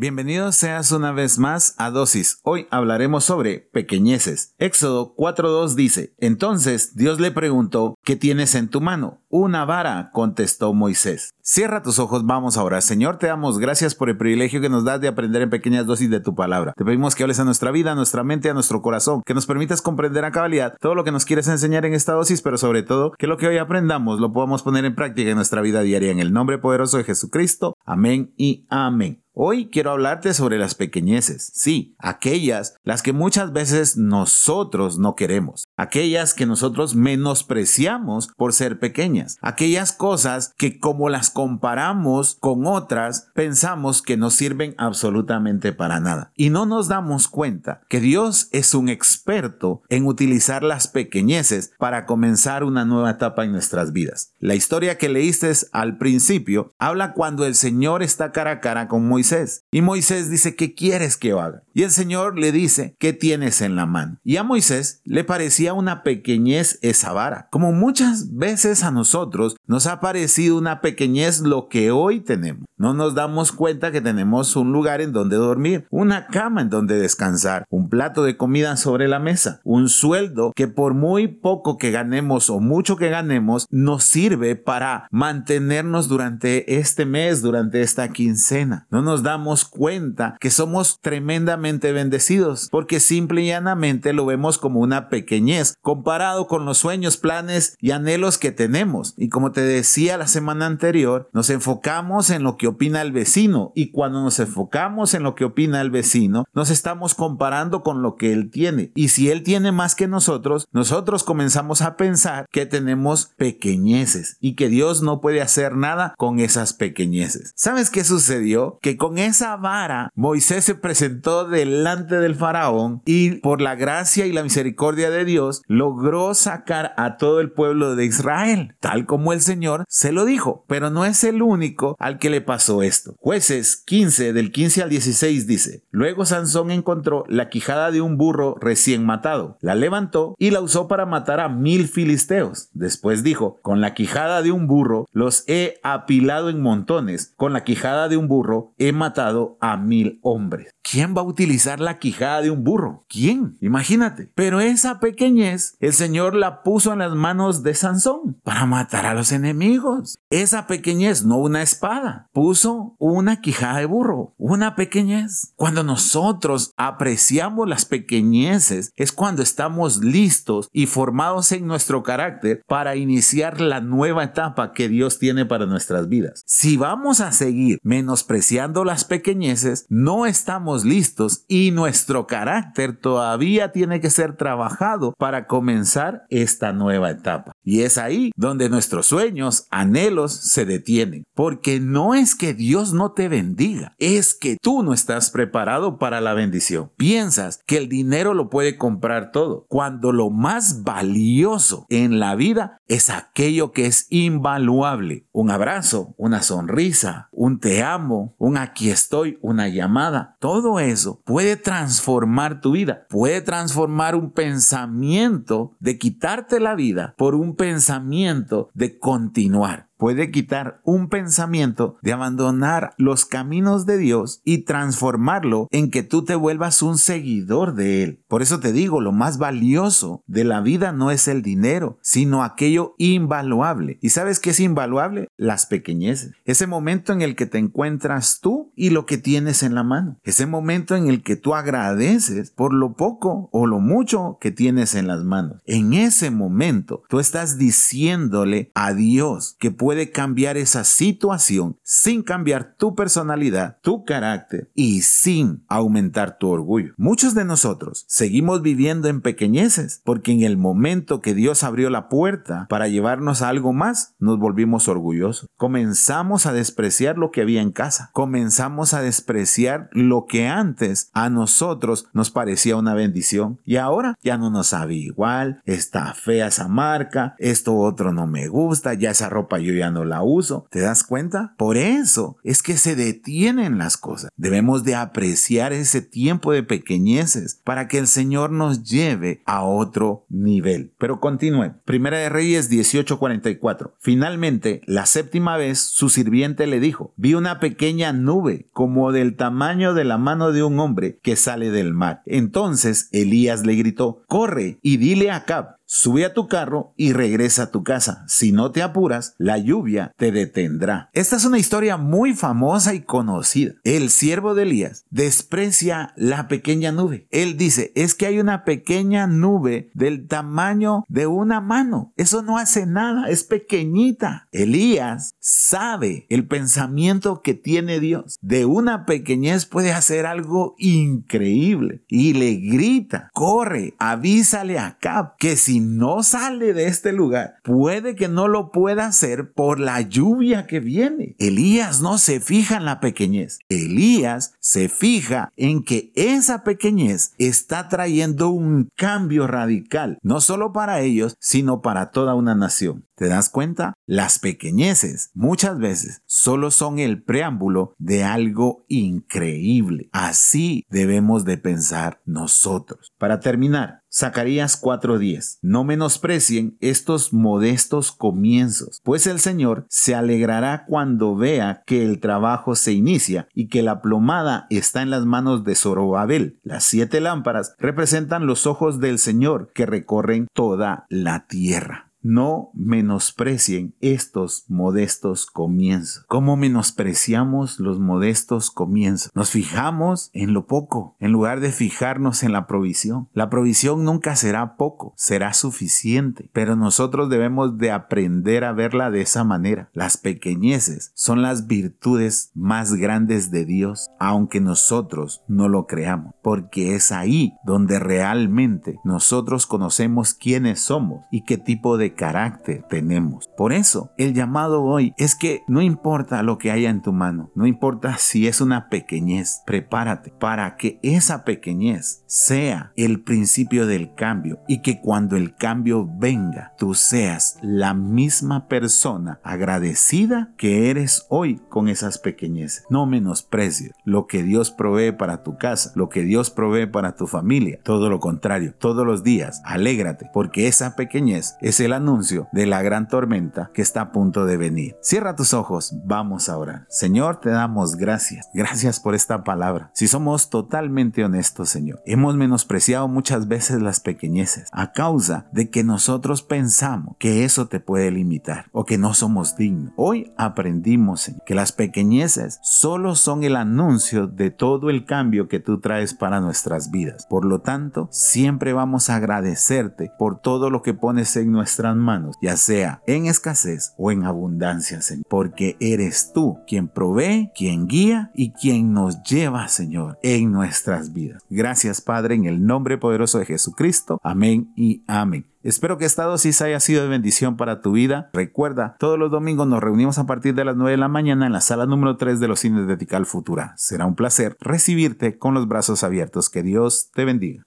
Bienvenidos seas una vez más a Dosis. Hoy hablaremos sobre pequeñeces. Éxodo 4.2 dice, entonces Dios le preguntó, ¿qué tienes en tu mano? Una vara, contestó Moisés. Cierra tus ojos, vamos ahora. Señor, te damos gracias por el privilegio que nos das de aprender en pequeñas dosis de tu palabra. Te pedimos que hables a nuestra vida, a nuestra mente, a nuestro corazón, que nos permitas comprender a cabalidad todo lo que nos quieres enseñar en esta dosis, pero sobre todo que lo que hoy aprendamos lo podamos poner en práctica en nuestra vida diaria. En el nombre poderoso de Jesucristo. Amén y amén. Hoy quiero hablarte sobre las pequeñeces, sí, aquellas las que muchas veces nosotros no queremos, aquellas que nosotros menospreciamos por ser pequeñas, aquellas cosas que como las comparamos con otras pensamos que no sirven absolutamente para nada. Y no nos damos cuenta que Dios es un experto en utilizar las pequeñeces para comenzar una nueva etapa en nuestras vidas. La historia que leíste al principio habla cuando el Señor está cara a cara con Moisés y Moisés dice, ¿qué quieres que haga? Y el Señor le dice, ¿qué tienes en la mano? Y a Moisés le parecía una pequeñez esa vara. Como muchas veces a nosotros nos ha parecido una pequeñez lo que hoy tenemos. No nos damos cuenta que tenemos un lugar en donde dormir, una cama en donde descansar, un plato de comida sobre la mesa, un sueldo que por muy poco que ganemos o mucho que ganemos, nos sirve para mantenernos durante este mes, durante esta quincena. No nos damos cuenta que somos tremendamente bendecidos, porque simple y llanamente lo vemos como una pequeñez comparado con los sueños, planes y anhelos que tenemos. Y como te decía la semana anterior, nos enfocamos en lo que opina el vecino y cuando nos enfocamos en lo que opina el vecino, nos estamos comparando con lo que él tiene. Y si él tiene más que nosotros, nosotros comenzamos a pensar que tenemos pequeñeces y que Dios no puede hacer nada con esas pequeñeces. ¿Sabes qué sucedió? Que con esa vara Moisés se presentó delante del faraón y por la gracia y la misericordia de Dios logró sacar a todo el pueblo de Israel, tal como el Señor se lo dijo. Pero no es el único al que le pasó esto. Jueces 15 del 15 al 16 dice, luego Sansón encontró la quijada de un burro recién matado, la levantó y la usó para matar a mil filisteos. Después dijo, con la quijada de un burro los he apilado en montones, con la quijada de un burro he matado a mil hombres. ¿Quién a utilizar la quijada de un burro? ¿Quién? Imagínate. Pero esa pequeñez el Señor la puso en las manos de Sansón para matar a los enemigos. Esa pequeñez, no una espada, puso una quijada de burro, una pequeñez. Cuando nosotros apreciamos las pequeñeces es cuando estamos listos y formados en nuestro carácter para iniciar la nueva etapa que Dios tiene para nuestras vidas. Si vamos a seguir menospreciando las pequeñeces, no estamos listos y nuestro carácter todavía tiene que ser trabajado para comenzar esta nueva etapa. Y es ahí donde nuestros sueños, anhelos se detienen. Porque no es que Dios no te bendiga, es que tú no estás preparado para la bendición. Piensas que el dinero lo puede comprar todo, cuando lo más valioso en la vida es aquello que es invaluable. Un abrazo, una sonrisa, un te amo, un aquí estoy, una llamada. Todo eso puede transformar tu vida, puede transformar un pensamiento de quitarte la vida por un pensamiento de continuar puede quitar un pensamiento de abandonar los caminos de Dios y transformarlo en que tú te vuelvas un seguidor de Él. Por eso te digo, lo más valioso de la vida no es el dinero, sino aquello invaluable. ¿Y sabes qué es invaluable? Las pequeñeces. Ese momento en el que te encuentras tú y lo que tienes en la mano. Ese momento en el que tú agradeces por lo poco o lo mucho que tienes en las manos. En ese momento tú estás diciéndole a Dios que puede cambiar esa situación sin cambiar tu personalidad, tu carácter y sin aumentar tu orgullo. Muchos de nosotros seguimos viviendo en pequeñeces porque en el momento que Dios abrió la puerta para llevarnos a algo más, nos volvimos orgullosos. Comenzamos a despreciar lo que había en casa. Comenzamos a despreciar lo que antes a nosotros nos parecía una bendición y ahora ya no nos sabe igual, está fea esa marca, esto otro no me gusta, ya esa ropa yo ya no la uso. ¿Te das cuenta? Por eso es que se detienen las cosas. Debemos de apreciar ese tiempo de pequeñeces para que el Señor nos lleve a otro nivel. Pero continúe. Primera de Reyes 18:44. Finalmente, la séptima vez, su sirviente le dijo, vi una pequeña nube como del tamaño de la mano de un hombre que sale del mar. Entonces Elías le gritó, corre y dile a Cab, Sube a tu carro y regresa a tu casa. Si no te apuras, la lluvia te detendrá. Esta es una historia muy famosa y conocida. El siervo de Elías desprecia la pequeña nube. Él dice, es que hay una pequeña nube del tamaño de una mano. Eso no hace nada, es pequeñita. Elías sabe el pensamiento que tiene Dios. De una pequeñez puede hacer algo increíble. Y le grita, corre, avísale a Cap que si no sale de este lugar, puede que no lo pueda hacer por la lluvia que viene. Elías no se fija en la pequeñez. Elías se fija en que esa pequeñez está trayendo un cambio radical, no solo para ellos, sino para toda una nación. ¿Te das cuenta? Las pequeñeces muchas veces solo son el preámbulo de algo increíble. Así debemos de pensar nosotros. Para terminar, Zacarías 4:10. No menosprecien estos modestos comienzos, pues el Señor se alegrará cuando vea que el trabajo se inicia y que la plomada está en las manos de Zorobabel. Las siete lámparas representan los ojos del Señor que recorren toda la tierra. No menosprecien estos modestos comienzos. ¿Cómo menospreciamos los modestos comienzos? Nos fijamos en lo poco, en lugar de fijarnos en la provisión. La provisión nunca será poco, será suficiente, pero nosotros debemos de aprender a verla de esa manera. Las pequeñeces son las virtudes más grandes de Dios, aunque nosotros no lo creamos, porque es ahí donde realmente nosotros conocemos quiénes somos y qué tipo de carácter tenemos. Por eso, el llamado hoy es que no importa lo que haya en tu mano, no importa si es una pequeñez, prepárate para que esa pequeñez sea el principio del cambio y que cuando el cambio venga, tú seas la misma persona agradecida que eres hoy con esas pequeñeces. No menosprecies lo que Dios provee para tu casa, lo que Dios provee para tu familia. Todo lo contrario, todos los días, alégrate porque esa pequeñez es el anuncio de la gran tormenta que está a punto de venir. Cierra tus ojos, vamos a orar. Señor, te damos gracias. Gracias por esta palabra. Si somos totalmente honestos, Señor, hemos menospreciado muchas veces las pequeñeces a causa de que nosotros pensamos que eso te puede limitar o que no somos dignos. Hoy aprendimos Señor, que las pequeñeces solo son el anuncio de todo el cambio que tú traes para nuestras vidas. Por lo tanto, siempre vamos a agradecerte por todo lo que pones en nuestra manos, ya sea en escasez o en abundancia, Señor, porque eres tú quien provee, quien guía y quien nos lleva, Señor, en nuestras vidas. Gracias, Padre, en el nombre poderoso de Jesucristo. Amén y amén. Espero que esta dosis haya sido de bendición para tu vida. Recuerda, todos los domingos nos reunimos a partir de las 9 de la mañana en la sala número 3 de los cines de Tical Futura. Será un placer recibirte con los brazos abiertos. Que Dios te bendiga.